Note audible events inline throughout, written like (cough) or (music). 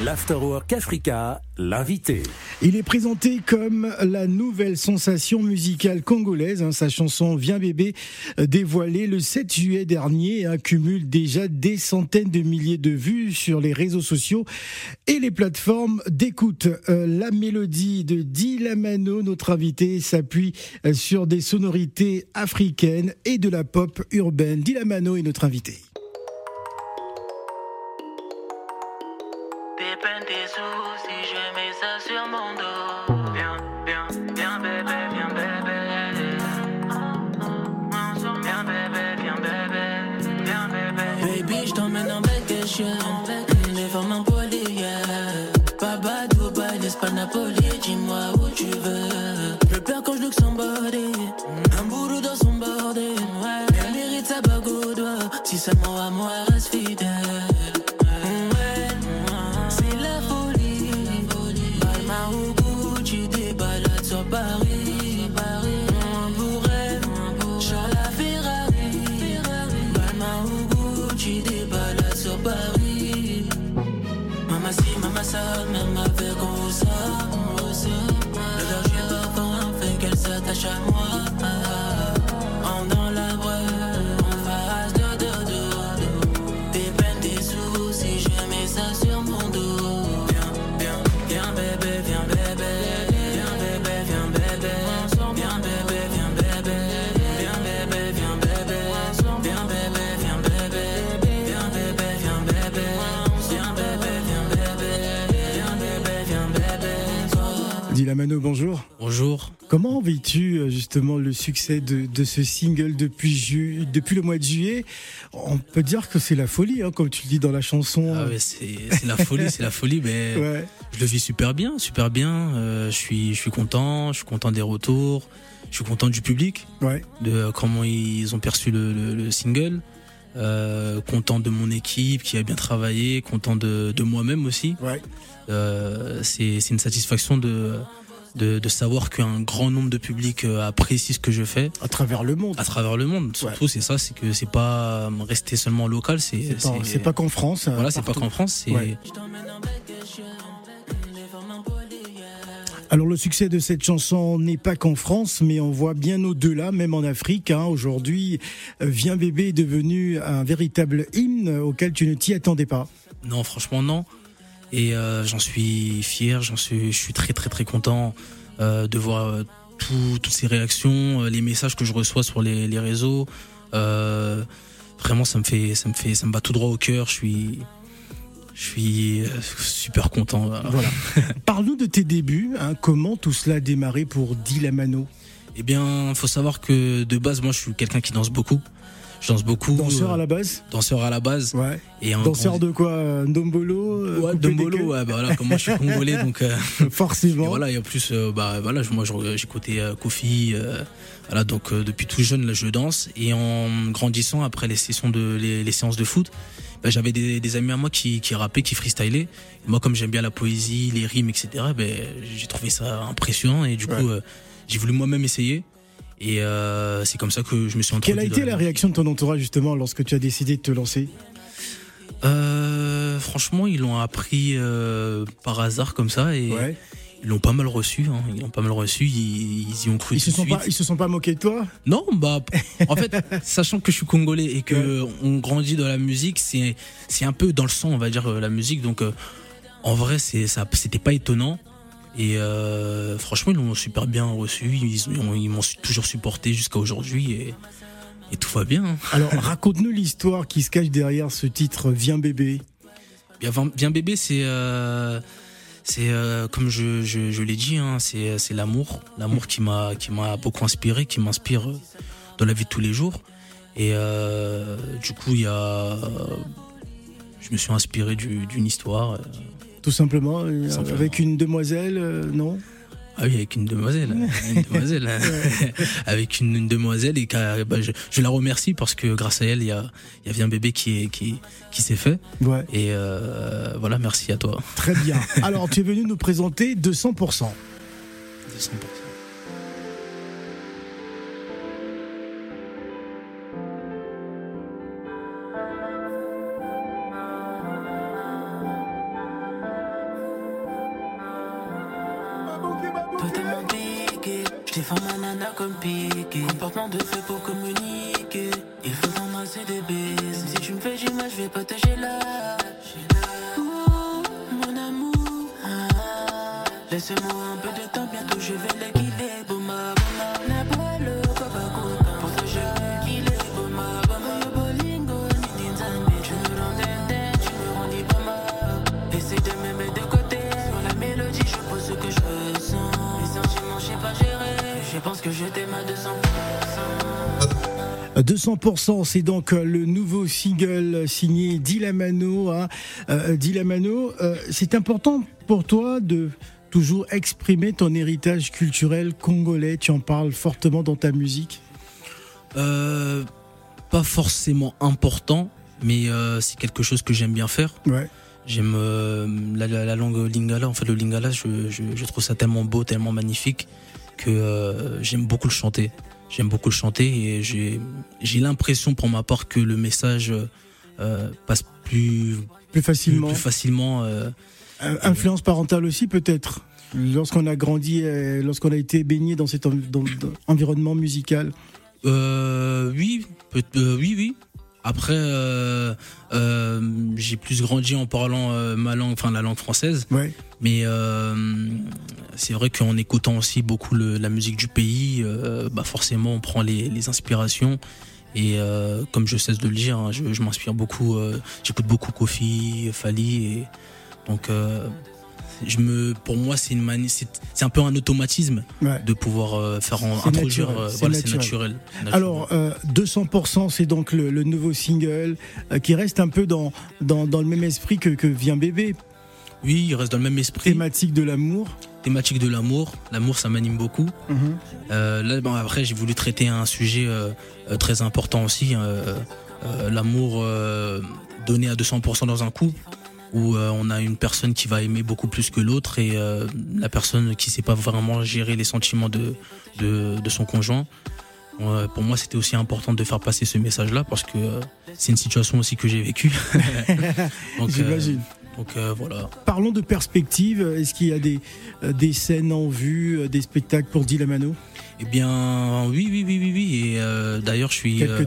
L'Afterwork Africa, l'invité. Il est présenté comme la nouvelle sensation musicale congolaise. Hein. Sa chanson Viens bébé, euh, dévoilée le 7 juillet dernier, accumule déjà des centaines de milliers de vues sur les réseaux sociaux et les plateformes d'écoute. Euh, la mélodie de Dilamano, notre invité, s'appuie euh, sur des sonorités africaines et de la pop urbaine. Dilamano est notre invité. Dilamano, bonjour. Bonjour. Comment vis-tu euh, justement le succès de, ce single depuis, depuis le mois de juillet? On peut dire que c'est la folie, hein, comme tu le dis dans la chanson. Ah c'est la folie, c'est la folie, mais (laughs) je le vis super bien, super bien. Euh, je suis, je suis content, je suis content des retours, je suis content du public, de comment ils ont perçu le, single. Euh, content de mon équipe qui a bien travaillé, content de, de moi-même aussi. Ouais. Euh, c'est une satisfaction de, de, savoir qu'un grand nombre de publics euh, apprécie ce que je fais. À travers le monde. À travers le monde. Surtout, c'est ça, c'est que c'est pas rester seulement local. C'est c'est pas qu'en France. Voilà, c'est pas qu'en France. C'est Alors le succès de cette chanson n'est pas qu'en France, mais on voit bien au-delà, même en Afrique. Hein. Aujourd'hui, euh, Viens bébé est devenu un véritable hymne auquel tu ne t'y attendais pas. Non, franchement non. Et euh, j'en suis fier, j'en suis, je suis très très très content euh, de voir euh, toutes ces réactions, les messages que je reçois sur les, les réseaux. vraiment, ça me fait, ça me fait, ça me bat tout droit au cœur. Je suis, je suis super content. Voilà. (laughs) Parle-nous de tes débuts. Hein. comment tout cela a démarré pour Dilamano Eh bien, faut savoir que de base, moi, je suis quelqu'un qui danse beaucoup. Je danse beaucoup. Danseur à la base Danseur à la base. Ouais. Et danseur de quoi Ndombolo euh, Ouais, Ndombolo, ouais, bah voilà, comme moi je suis (laughs) congolais, donc. Euh, Forcément. voilà, et en plus, euh, bah voilà, moi j'ai côté Kofi. voilà, donc depuis tout jeune, là, je danse. Et en grandissant, après les sessions de, les, séances de foot, bah, j'avais des, amis à moi qui, qui rappaient, qui freestylaient. moi, comme j'aime bien la poésie, les rimes, etc., ben, j'ai trouvé ça impressionnant et du coup, j'ai voulu moi-même essayer. Et euh, c'est comme ça que je me suis introduit. Quelle a été la, réaction de ton entourage justement lorsque tu as décidé de te lancer? Euh, Franchement, ils l'ont appris euh, par hasard comme ça et ils l'ont pas mal reçu. Hein. Ils l'ont pas mal reçu. Ils, y ont cru. Ils se sont pas, ils se sont pas moqués de toi? Non, bah en fait, (laughs) sachant que je suis congolais et que on grandit dans la musique, c'est c'est un peu dans le sang, on va dire la musique. Donc en vrai, c'est ça, c'était pas étonnant. Et euh, franchement, ils l'ont super bien reçu. Ils, m'ont toujours supporté jusqu'à aujourd'hui et, tout va bien. Hein. (laughs) Alors, raconte-nous l'histoire qui se cache derrière ce titre Viens bébé. Bien, Viens bébé, c'est euh, c'est euh, comme je, je, l'ai dit, hein, c'est l'amour, l'amour qui m'a qui m'a beaucoup inspiré, qui m'inspire dans la vie de tous les jours. Et du coup, il y a, je me suis inspiré d'une histoire tout simplement, euh, avec une demoiselle, euh, non ah oui, avec une demoiselle, (laughs) une demoiselle (laughs) avec une, demoiselle et bah, je, la remercie parce que grâce à elle, il y a, y a un bébé qui est qui qui s'est fait. Ouais. Et euh, voilà, merci à toi. Très bien. (laughs) Alors, tu es venu nous présenter 200%. 200%. Je défends ma nana comme piqué. Comportement de fait pour communiquer. Il faut t'embrasser des baises. Si tu me fais du mal, je vais pas te là. Ouh, mon amour. Ah, Laisse-moi un peu de temps, 200%. 200%, c'est donc euh, le nouveau single signé Dilamano. Hein. Euh, Dilamano, euh, c'est important pour toi de toujours exprimer ton héritage culturel congolais? Tu en parles fortement dans ta musique. Euh, pas forcément important, mais c'est quelque chose que j'aime bien faire. Ouais. J'aime la, la- la langue lingala. En fait, le lingala, je, je, je trouve ça tellement beau, tellement magnifique que euh, j'aime beaucoup le chanter. J'aime beaucoup le chanter et j'ai j'ai l'impression pour ma part que le message euh, passe plus Plus facilement. plus facilement. euh, Euh, Influence parentale aussi, peut-être. Lorsqu'on a grandi, euh, lorsqu'on a été baigné dans cet dans- environnement musical. Euh, oui, peut- euh, oui, oui. Après, euh, euh, j'ai plus grandi en parlant euh, ma langue, enfin la langue française. Ouais. Mais c'est vrai qu'en écoutant aussi beaucoup le- la musique du pays, bah forcément on prend les, les inspirations. Et comme je cesse de le dire, hein, je, je m'inspire beaucoup. J'écoute beaucoup Kofi, Fali, et donc je me, pour moi c'est une mani- c'est un peu un automatisme ouais. de pouvoir euh, faire en, C'est introduire. naturel, euh, c'est voilà, c'est naturel. naturel. Alors, euh, 200%, c'est donc le, le nouveau single euh, qui reste un peu dans, dans, dans le même esprit que, que Vient Bébé, oui, il reste dans le même esprit. thématique de l'amour. Thématique de l'amour. L'amour, ça m'anime beaucoup. Mhm. Euh, là, bon, après, j'ai voulu traiter un sujet euh, euh, très important aussi, euh, euh, l'amour euh, donné à 200% dans un couple, où euh, on a une personne qui va aimer beaucoup plus que l'autre et euh, la personne qui sait pas vraiment gérer les sentiments de, de, de son conjoint. Euh, pour moi, c'était aussi important de faire passer ce message-là parce que c'est une situation aussi que j'ai vécue. (laughs) donc, J'imagine. donc euh, voilà. Parlons de perspective. Est-ce qu'il y a des, des scènes en vue, des spectacles pour Dilamano Eh bien, oui, oui, oui, oui, oui. Et euh, d'ailleurs, je suis euh,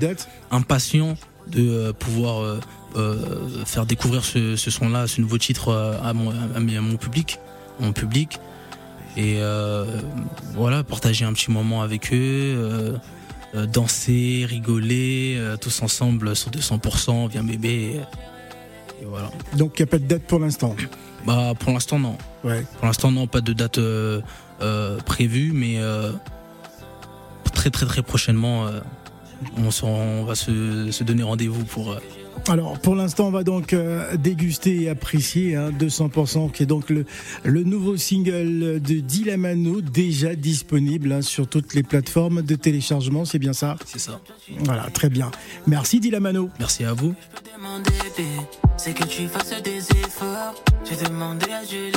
impatient de euh, pouvoir euh, euh, faire découvrir ce, ce son-là, ce nouveau titre à mon, à mon public, mon public. Et voilà, partager un petit moment avec eux, danser, rigoler, tous ensemble sur 200%, viens bébé. Et, et voilà. Donc, il n'y a pas de date pour l'instant? Bah, pour l'instant, non. Ouais. Pour l'instant, non, pas de date euh, euh, prévue, mais euh, très très très prochainement, on, on va se, se donner rendez-vous pour. euh, Alors, pour l'instant, on va donc euh, déguster et apprécier hein, 200%, qui est donc le, le nouveau single de Dilamano, déjà disponible hein, sur toutes les plateformes de téléchargement, c'est bien ça? C'est ça. Voilà, très bien. Merci Dilamano. Merci à vous. peux demander, bé, c'est que tu fasses des efforts. J'ai demandé à Dieu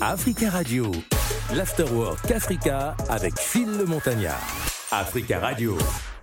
Africa Radio, l'Afterwork Africa avec Phil le Montagnard. Africa Radio,